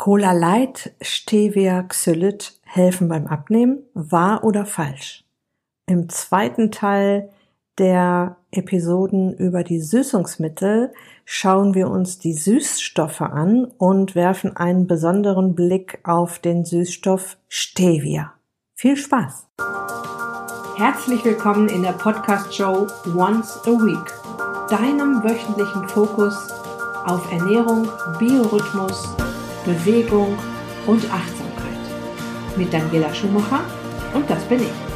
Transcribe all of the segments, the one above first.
Cola Light, Stevia, Xylit helfen beim Abnehmen? Wahr oder falsch? Im zweiten Teil der Episoden über die Süßungsmittel schauen wir uns die Süßstoffe an und werfen einen besonderen Blick auf den Süßstoff Stevia. Viel Spaß! Herzlich willkommen in der Podcast-Show Once a Week, deinem wöchentlichen Fokus auf Ernährung, Biorhythmus, Bewegung und Achtsamkeit. Mit Daniela Schumacher und das bin ich.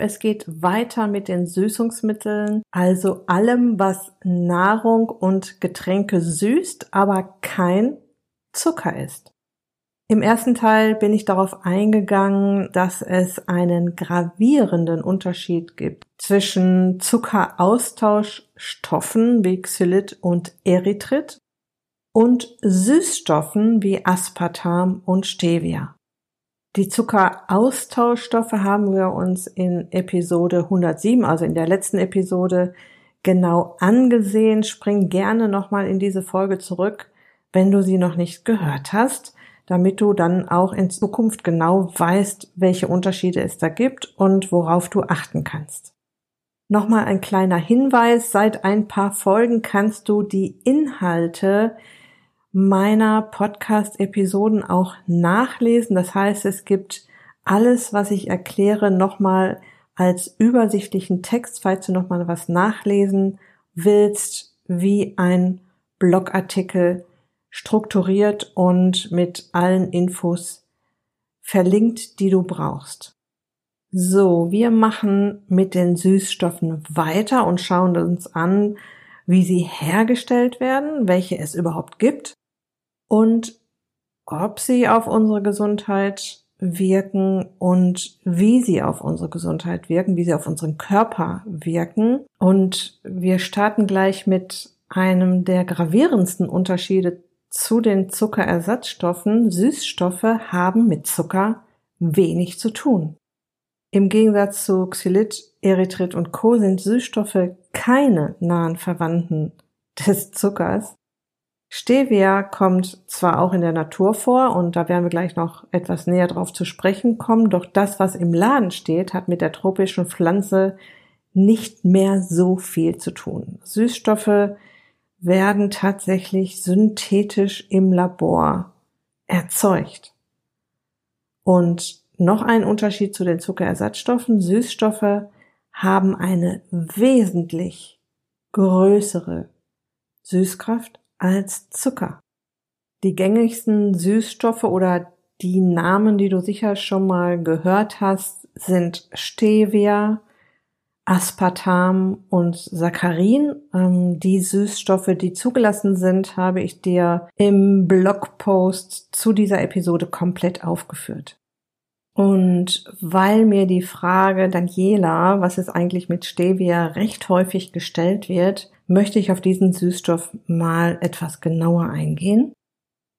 Es geht weiter mit den Süßungsmitteln, also allem, was Nahrung und Getränke süßt, aber kein Zucker ist. Im ersten Teil bin ich darauf eingegangen, dass es einen gravierenden Unterschied gibt zwischen Zuckeraustauschstoffen wie Xylit und Erythrit und Süßstoffen wie Aspartam und Stevia. Die Zuckeraustauschstoffe haben wir uns in Episode 107, also in der letzten Episode, genau angesehen. Spring gerne nochmal in diese Folge zurück, wenn du sie noch nicht gehört hast, damit du dann auch in Zukunft genau weißt, welche Unterschiede es da gibt und worauf du achten kannst. Nochmal ein kleiner Hinweis, seit ein paar Folgen kannst du die Inhalte meiner Podcast-Episoden auch nachlesen. Das heißt, es gibt alles, was ich erkläre, nochmal als übersichtlichen Text, falls du nochmal was nachlesen willst, wie ein Blogartikel strukturiert und mit allen Infos verlinkt, die du brauchst. So, wir machen mit den Süßstoffen weiter und schauen uns an, wie sie hergestellt werden, welche es überhaupt gibt und ob sie auf unsere Gesundheit wirken und wie sie auf unsere Gesundheit wirken, wie sie auf unseren Körper wirken. Und wir starten gleich mit einem der gravierendsten Unterschiede zu den Zuckerersatzstoffen. Süßstoffe haben mit Zucker wenig zu tun. Im Gegensatz zu Xylit, Erythrit und Co. sind Süßstoffe keine nahen Verwandten des Zuckers. Stevia kommt zwar auch in der Natur vor und da werden wir gleich noch etwas näher drauf zu sprechen kommen, doch das, was im Laden steht, hat mit der tropischen Pflanze nicht mehr so viel zu tun. Süßstoffe werden tatsächlich synthetisch im Labor erzeugt. Und noch ein Unterschied zu den Zuckerersatzstoffen. Süßstoffe haben eine wesentlich größere Süßkraft als Zucker. Die gängigsten Süßstoffe oder die Namen, die du sicher schon mal gehört hast, sind Stevia, Aspartam und Saccharin. Ähm, die Süßstoffe, die zugelassen sind, habe ich dir im Blogpost zu dieser Episode komplett aufgeführt. Und weil mir die Frage, Daniela, was ist eigentlich mit Stevia, recht häufig gestellt wird, möchte ich auf diesen Süßstoff mal etwas genauer eingehen.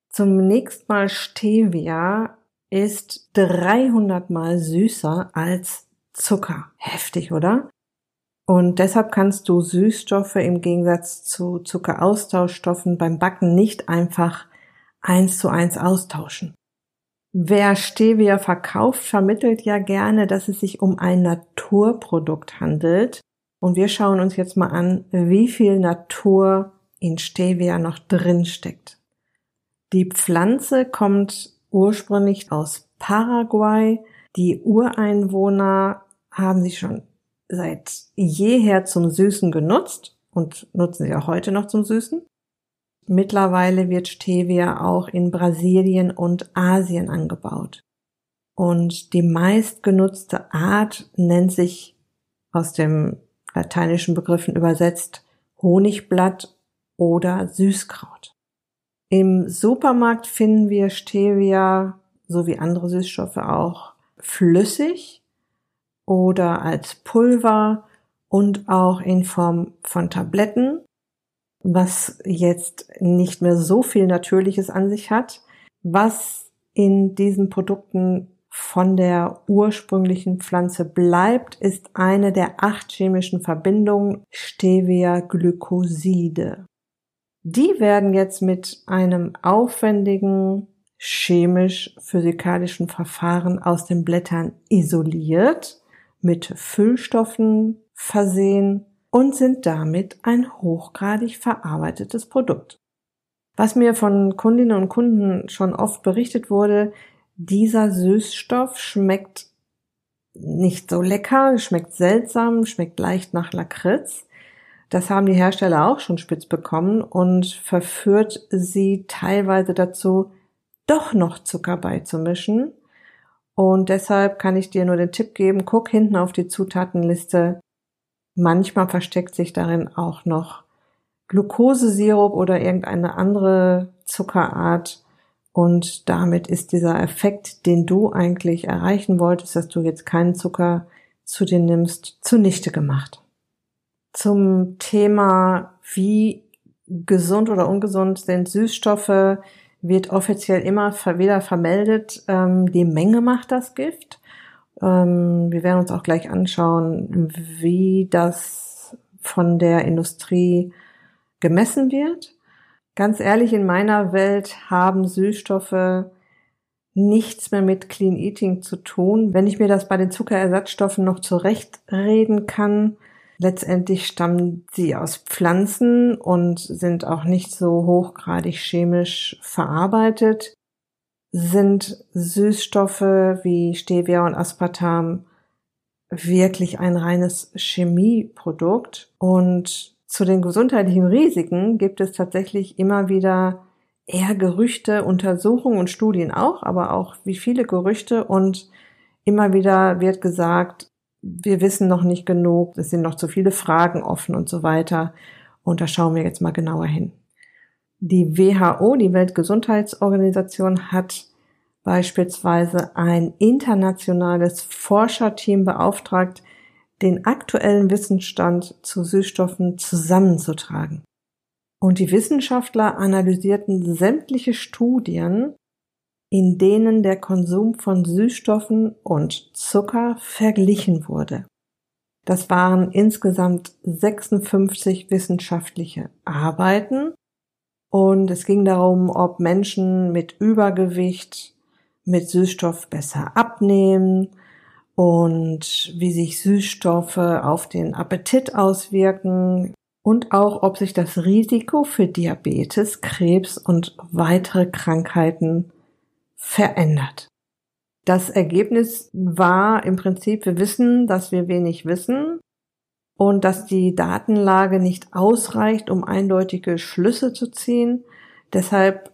Zunächst mal Stevia ist 300 mal süßer als Zucker. Heftig, oder? Und deshalb kannst du Süßstoffe im Gegensatz zu Zuckeraustauschstoffen beim Backen nicht einfach eins zu eins austauschen. Wer Stevia verkauft, vermittelt ja gerne, dass es sich um ein Naturprodukt handelt. Und wir schauen uns jetzt mal an, wie viel Natur in Stevia noch drin steckt. Die Pflanze kommt ursprünglich aus Paraguay. Die Ureinwohner haben sie schon seit jeher zum Süßen genutzt und nutzen sie auch heute noch zum Süßen. Mittlerweile wird Stevia auch in Brasilien und Asien angebaut. Und die meistgenutzte Art nennt sich aus dem lateinischen Begriffen übersetzt Honigblatt oder Süßkraut. Im Supermarkt finden wir Stevia sowie andere Süßstoffe auch flüssig oder als Pulver und auch in Form von Tabletten was jetzt nicht mehr so viel Natürliches an sich hat. Was in diesen Produkten von der ursprünglichen Pflanze bleibt, ist eine der acht chemischen Verbindungen Stevia-Glykoside. Die werden jetzt mit einem aufwendigen chemisch-physikalischen Verfahren aus den Blättern isoliert, mit Füllstoffen versehen und sind damit ein hochgradig verarbeitetes Produkt. Was mir von Kundinnen und Kunden schon oft berichtet wurde, dieser Süßstoff schmeckt nicht so lecker, schmeckt seltsam, schmeckt leicht nach Lakritz. Das haben die Hersteller auch schon spitz bekommen und verführt sie teilweise dazu, doch noch Zucker beizumischen. Und deshalb kann ich dir nur den Tipp geben, guck hinten auf die Zutatenliste. Manchmal versteckt sich darin auch noch Glukosesirup oder irgendeine andere Zuckerart. Und damit ist dieser Effekt, den du eigentlich erreichen wolltest, dass du jetzt keinen Zucker zu dir nimmst, zunichte gemacht zum Thema, wie gesund oder ungesund sind Süßstoffe, wird offiziell immer wieder vermeldet, ähm, die Menge macht das Gift. Ähm, wir werden uns auch gleich anschauen, wie das von der Industrie gemessen wird. Ganz ehrlich, in meiner Welt haben Süßstoffe nichts mehr mit Clean Eating zu tun. Wenn ich mir das bei den Zuckerersatzstoffen noch zurechtreden kann, Letztendlich stammen sie aus Pflanzen und sind auch nicht so hochgradig chemisch verarbeitet, sind Süßstoffe wie Stevia und Aspartam wirklich ein reines Chemieprodukt und zu den gesundheitlichen Risiken gibt es tatsächlich immer wieder eher Gerüchte, Untersuchungen und Studien auch, aber auch wie viele Gerüchte und immer wieder wird gesagt, wir wissen noch nicht genug, es sind noch zu viele Fragen offen und so weiter. Und da schauen wir jetzt mal genauer hin. Die WHO, die Weltgesundheitsorganisation, hat beispielsweise ein internationales Forscherteam beauftragt, den aktuellen Wissensstand zu Süßstoffen zusammenzutragen. Und die Wissenschaftler analysierten sämtliche Studien in denen der Konsum von Süßstoffen und Zucker verglichen wurde. Das waren insgesamt 56 wissenschaftliche Arbeiten und es ging darum, ob Menschen mit Übergewicht mit Süßstoff besser abnehmen und wie sich Süßstoffe auf den Appetit auswirken und auch ob sich das Risiko für Diabetes, Krebs und weitere Krankheiten verändert. Das Ergebnis war im Prinzip, wir wissen, dass wir wenig wissen und dass die Datenlage nicht ausreicht, um eindeutige Schlüsse zu ziehen. Deshalb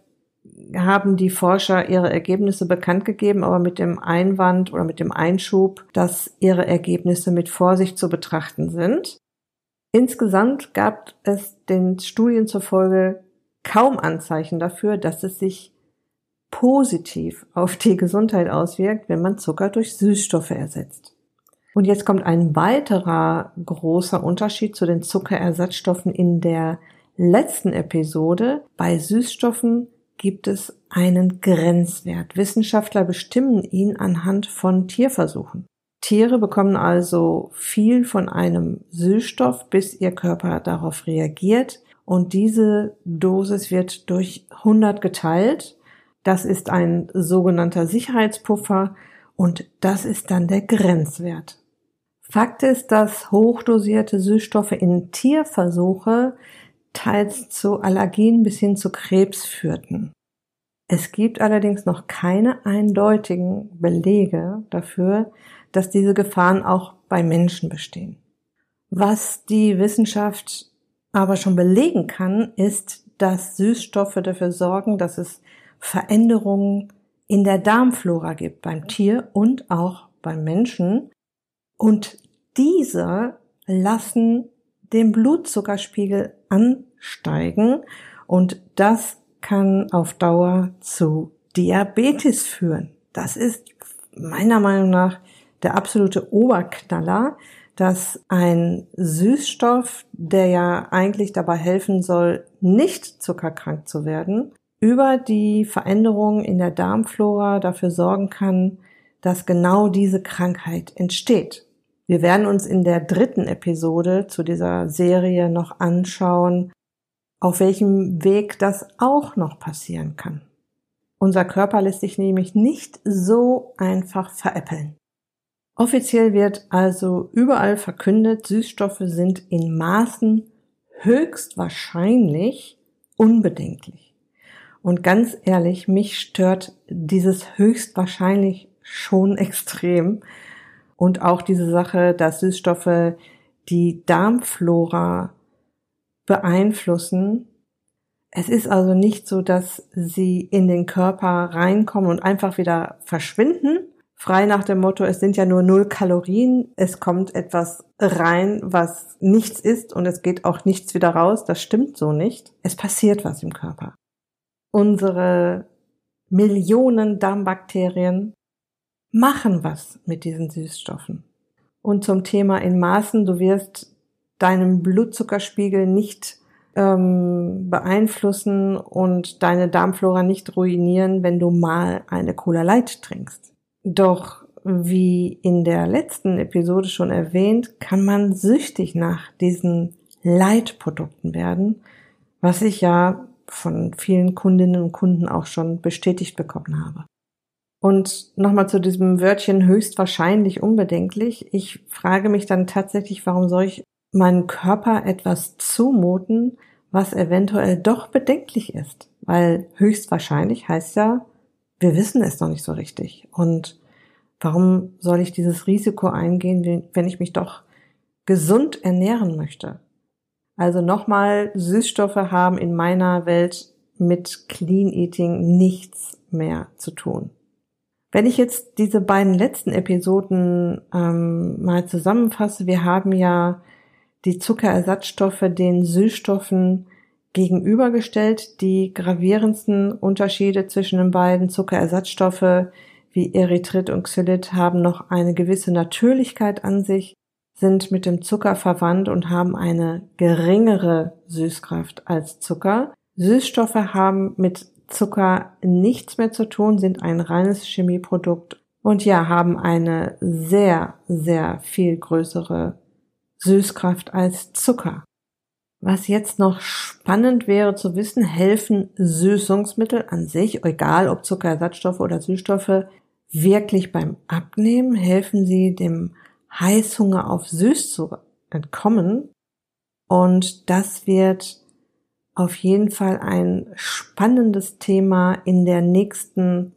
haben die Forscher ihre Ergebnisse bekannt gegeben, aber mit dem Einwand oder mit dem Einschub, dass ihre Ergebnisse mit Vorsicht zu betrachten sind. Insgesamt gab es den Studien zufolge kaum Anzeichen dafür, dass es sich positiv auf die Gesundheit auswirkt, wenn man Zucker durch Süßstoffe ersetzt. Und jetzt kommt ein weiterer großer Unterschied zu den Zuckerersatzstoffen in der letzten Episode. Bei Süßstoffen gibt es einen Grenzwert. Wissenschaftler bestimmen ihn anhand von Tierversuchen. Tiere bekommen also viel von einem Süßstoff, bis ihr Körper darauf reagiert. Und diese Dosis wird durch 100 geteilt das ist ein sogenannter Sicherheitspuffer und das ist dann der Grenzwert. Fakt ist, dass hochdosierte Süßstoffe in Tierversuche teils zu Allergien bis hin zu Krebs führten. Es gibt allerdings noch keine eindeutigen Belege dafür, dass diese Gefahren auch bei Menschen bestehen. Was die Wissenschaft aber schon belegen kann, ist, dass Süßstoffe dafür sorgen, dass es Veränderungen in der Darmflora gibt, beim Tier und auch beim Menschen. Und diese lassen den Blutzuckerspiegel ansteigen und das kann auf Dauer zu Diabetes führen. Das ist meiner Meinung nach der absolute Oberknaller, dass ein Süßstoff, der ja eigentlich dabei helfen soll, nicht zuckerkrank zu werden, über die Veränderungen in der Darmflora dafür sorgen kann, dass genau diese Krankheit entsteht. Wir werden uns in der dritten Episode zu dieser Serie noch anschauen, auf welchem Weg das auch noch passieren kann. Unser Körper lässt sich nämlich nicht so einfach veräppeln. Offiziell wird also überall verkündet, Süßstoffe sind in Maßen höchstwahrscheinlich unbedenklich. Und ganz ehrlich, mich stört dieses höchstwahrscheinlich schon extrem. Und auch diese Sache, dass Süßstoffe die Darmflora beeinflussen. Es ist also nicht so, dass sie in den Körper reinkommen und einfach wieder verschwinden. Frei nach dem Motto, es sind ja nur null Kalorien, es kommt etwas rein, was nichts ist und es geht auch nichts wieder raus. Das stimmt so nicht. Es passiert was im Körper. Unsere Millionen Darmbakterien machen was mit diesen Süßstoffen. Und zum Thema in Maßen, du wirst deinen Blutzuckerspiegel nicht ähm, beeinflussen und deine Darmflora nicht ruinieren, wenn du mal eine Cola Light trinkst. Doch wie in der letzten Episode schon erwähnt, kann man süchtig nach diesen Leitprodukten werden, was ich ja von vielen Kundinnen und Kunden auch schon bestätigt bekommen habe. Und nochmal zu diesem Wörtchen höchstwahrscheinlich unbedenklich. Ich frage mich dann tatsächlich, warum soll ich meinem Körper etwas zumuten, was eventuell doch bedenklich ist? Weil höchstwahrscheinlich heißt ja, wir wissen es noch nicht so richtig. Und warum soll ich dieses Risiko eingehen, wenn ich mich doch gesund ernähren möchte? Also nochmal, Süßstoffe haben in meiner Welt mit Clean Eating nichts mehr zu tun. Wenn ich jetzt diese beiden letzten Episoden ähm, mal zusammenfasse, wir haben ja die Zuckerersatzstoffe den Süßstoffen gegenübergestellt. Die gravierendsten Unterschiede zwischen den beiden Zuckerersatzstoffe wie Erythrit und Xylit haben noch eine gewisse Natürlichkeit an sich, sind mit dem Zucker verwandt und haben eine geringere Süßkraft als Zucker. Süßstoffe haben mit Zucker nichts mehr zu tun, sind ein reines Chemieprodukt und ja, haben eine sehr, sehr viel größere Süßkraft als Zucker. Was jetzt noch spannend wäre zu wissen, helfen Süßungsmittel an sich, egal ob Zuckerersatzstoffe oder Süßstoffe, wirklich beim Abnehmen? Helfen sie dem Heißhunger auf Süß zu entkommen? Und das wird auf jeden Fall ein spannendes Thema in der nächsten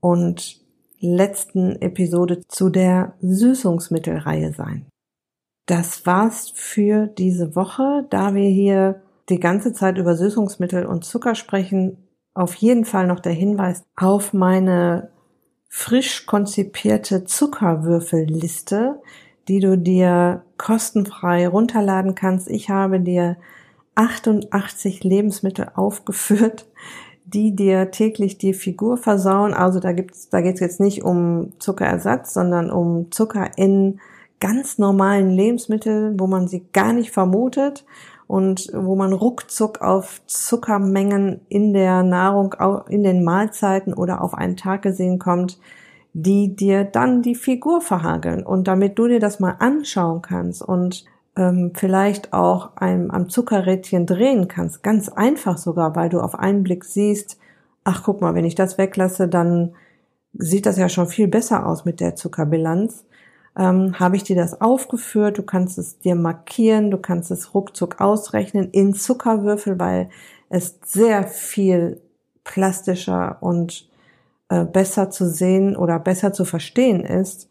und letzten Episode zu der Süßungsmittelreihe sein. Das war's für diese Woche. Da wir hier die ganze Zeit über Süßungsmittel und Zucker sprechen, auf jeden Fall noch der Hinweis auf meine frisch konzipierte Zuckerwürfelliste, die du dir kostenfrei runterladen kannst. Ich habe dir 88 Lebensmittel aufgeführt, die dir täglich die Figur versauen. Also da gibt's, da geht's jetzt nicht um Zuckerersatz, sondern um Zucker in ganz normalen Lebensmitteln, wo man sie gar nicht vermutet und wo man ruckzuck auf Zuckermengen in der Nahrung, in den Mahlzeiten oder auf einen Tag gesehen kommt, die dir dann die Figur verhageln. Und damit du dir das mal anschauen kannst und ähm, vielleicht auch einem, am Zuckerrädchen drehen kannst, ganz einfach sogar, weil du auf einen Blick siehst, ach guck mal, wenn ich das weglasse, dann sieht das ja schon viel besser aus mit der Zuckerbilanz. Ähm, habe ich dir das aufgeführt, du kannst es dir markieren, du kannst es ruckzuck ausrechnen in Zuckerwürfel, weil es sehr viel plastischer und äh, besser zu sehen oder besser zu verstehen ist,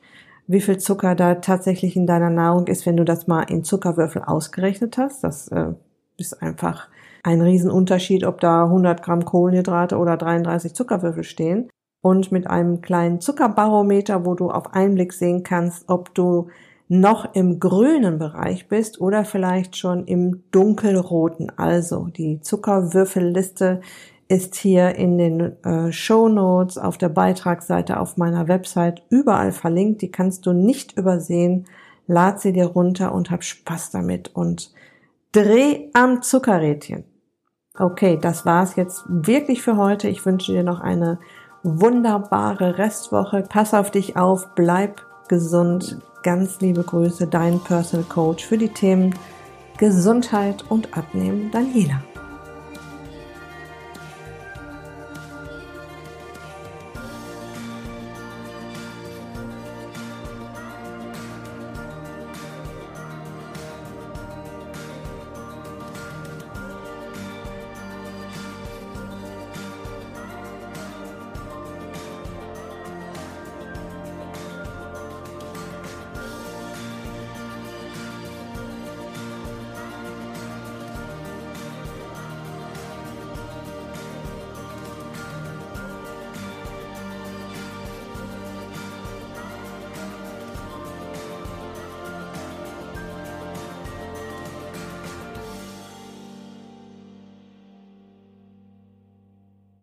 wie viel Zucker da tatsächlich in deiner Nahrung ist, wenn du das mal in Zuckerwürfel ausgerechnet hast. Das äh, ist einfach ein Riesenunterschied, ob da 100 Gramm Kohlenhydrate oder 33 Zuckerwürfel stehen. Und mit einem kleinen Zuckerbarometer, wo du auf einen Blick sehen kannst, ob du noch im grünen Bereich bist oder vielleicht schon im dunkelroten. Also die Zuckerwürfelliste ist hier in den äh, Show Notes auf der Beitragsseite auf meiner Website überall verlinkt. Die kannst du nicht übersehen. lad sie dir runter und hab Spaß damit und dreh am Zuckerrädchen. Okay, das war's jetzt wirklich für heute. Ich wünsche dir noch eine wunderbare Restwoche. Pass auf dich auf, bleib gesund. Ganz liebe Grüße, dein Personal Coach für die Themen Gesundheit und Abnehmen, Daniela.